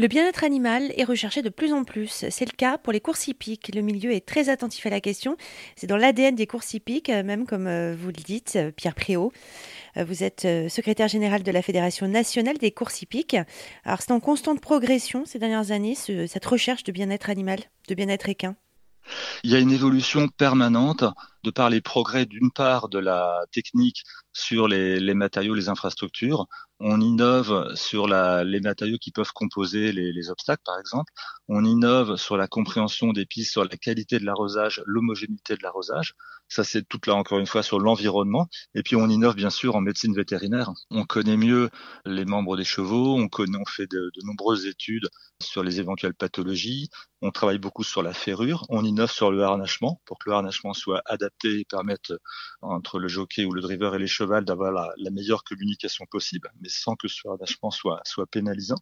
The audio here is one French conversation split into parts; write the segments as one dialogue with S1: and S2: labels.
S1: Le bien-être animal est recherché de plus en plus. C'est le cas pour les courses hippiques. Le milieu est très attentif à la question. C'est dans l'ADN des courses hippiques, euh, même comme euh, vous le dites, euh, Pierre Préau. Vous êtes secrétaire général de la Fédération nationale des courses hippiques. Alors c'est en constante progression ces dernières années, cette recherche de bien-être animal, de bien-être équin?
S2: Il y a une évolution permanente de par les progrès d'une part de la technique sur les, matériaux, les infrastructures. On innove sur les matériaux qui peuvent composer les, les, obstacles, par exemple. On innove sur la compréhension des pistes, sur la qualité de l'arrosage, l'homogénéité de l'arrosage. Ça, c'est toute là, encore une fois, sur l'environnement. Et puis, on innove, bien sûr, en médecine vétérinaire. On connaît mieux les membres des chevaux. On, connaît, on fait de, de nombreuses études sur les éventuelles pathologies. On travaille beaucoup sur la ferrure. On innove sur le harnachement pour que le harnachement soit adapté et permettre euh, entre le jockey ou le driver et les chevals d'avoir la, meilleure communication possible, mais sans que ce harnachement soit, pénalisant.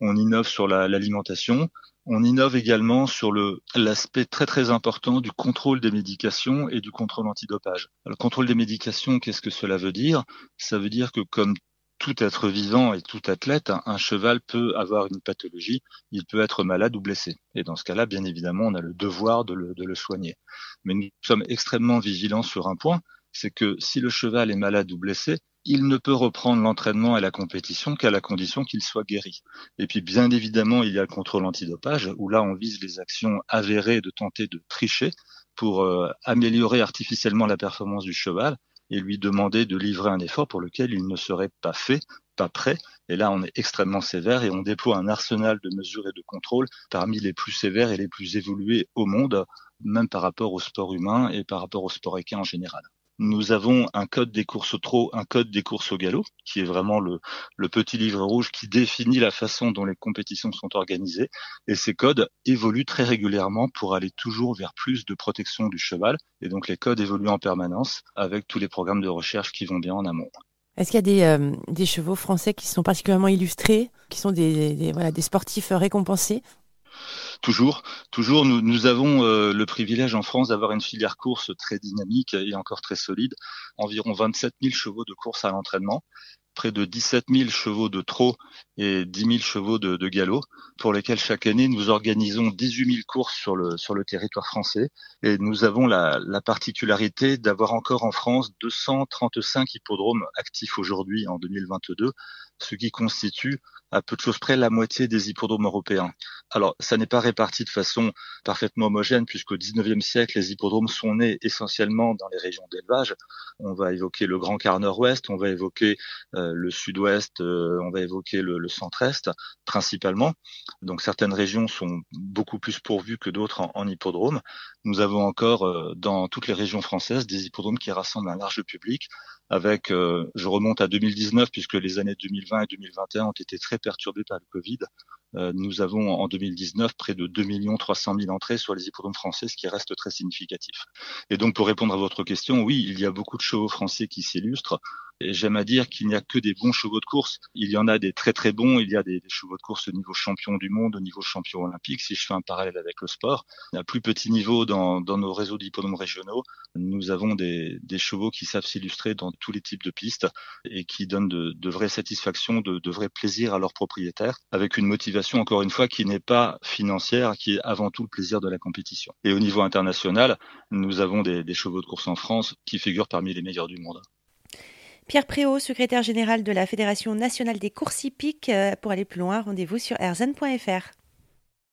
S2: On innove sur l'alimentation. on innove également sur l'aspect très très important du contrôle des médications et du contrôle antidopage. Le contrôle des médications, qu'est-ce que cela veut dire? Ça veut dire que comme tout être vivant et tout athlète, un cheval peut avoir une pathologie, il peut être malade ou blessé. Et dans ce cas-là, bien évidemment, on a le devoir de le, soigner. Mais nous sommes extrêmement vigilants sur un point, c'est que si le cheval est malade ou blessé, il ne peut reprendre l'entraînement et la compétition qu'à la condition qu'il soit guéri. Et puis bien évidemment, il y a le contrôle antidopage, où là on vise les actions avérées de tenter de tricher pour euh, améliorer artificiellement la performance du cheval et lui demander de livrer un effort pour lequel il ne serait pas fait, pas prêt. Et là, on est extrêmement sévère et on déploie un arsenal de mesures et de contrôles parmi les plus sévères et les plus évolués au monde, même par rapport au sport humain et par rapport au sport équin en général. Nous avons un code des courses au trot, un code des courses au galop, qui est vraiment le, petit livre rouge qui définit la façon dont les compétitions sont organisées. Et ces codes évoluent très régulièrement pour aller toujours vers plus de protection du cheval. Et donc les codes évoluent en permanence avec tous les programmes de recherche qui vont bien en amont.
S1: Est-ce qu'il y a des, euh, chevaux français qui sont particulièrement illustrés, qui sont des sportifs récompensés?
S2: Toujours, toujours, nous, avons euh, le privilège en France d'avoir une filière course très dynamique et encore très solide. Environ 27 000 chevaux de course à l'entraînement, près de 17 000 chevaux de trot et 10 000 chevaux de, galop, pour lesquels chaque année nous organisons 18 000 courses sur le, sur le territoire français. Et nous avons la, la particularité d'avoir encore en France 235 hippodromes actifs aujourd'hui en 2022, ce qui constitue à peu de choses près la moitié des hippodromes européens. Alors, ça n'est pas réparti de façon parfaitement homogène, puisqu'au 19e siècle, les hippodromes sont nés essentiellement dans les régions d'élevage. On va évoquer le Grand Quart Nord-Ouest, on va évoquer euh, le Sud-Ouest, euh, on va évoquer le, le Centre-Est, principalement. Donc, certaines régions sont beaucoup plus pourvues que d'autres en, en hippodrome. Nous avons encore, euh, dans toutes les régions françaises, des hippodromes qui rassemblent un large public, avec, euh, je remonte à 2019 puisque les années 2020 et 2021 ont été très perturbées par le Covid. Euh, nous avons en 2019 près de 2 300 000 entrées sur les hippodromes français, ce qui reste très significatif. Et donc pour répondre à votre question, oui, il y a beaucoup de chevaux français qui s'illustrent. J'aime à dire qu'il n'y a que des bons chevaux de course. Il y en a des très très bons. Il y a des, des, chevaux de course au niveau champion du monde, au niveau champion olympique. Si je fais un parallèle avec le sport, à plus petit niveau dans, dans nos réseaux d'hippodromes régionaux, nous avons des, des chevaux qui savent s'illustrer dans tous les types de pistes et qui donnent de, de vraies satisfactions, de, de vrais plaisirs à leurs propriétaires, avec une motivation encore une fois qui n'est pas financière, qui est avant tout le plaisir de la compétition. Et au niveau international, nous avons des, des chevaux de course en France qui figurent parmi les meilleurs du monde.
S1: Pierre Préau, secrétaire général de la Fédération nationale des courses hippiques. Euh, pour aller plus loin, rendez-vous sur erzen.fr.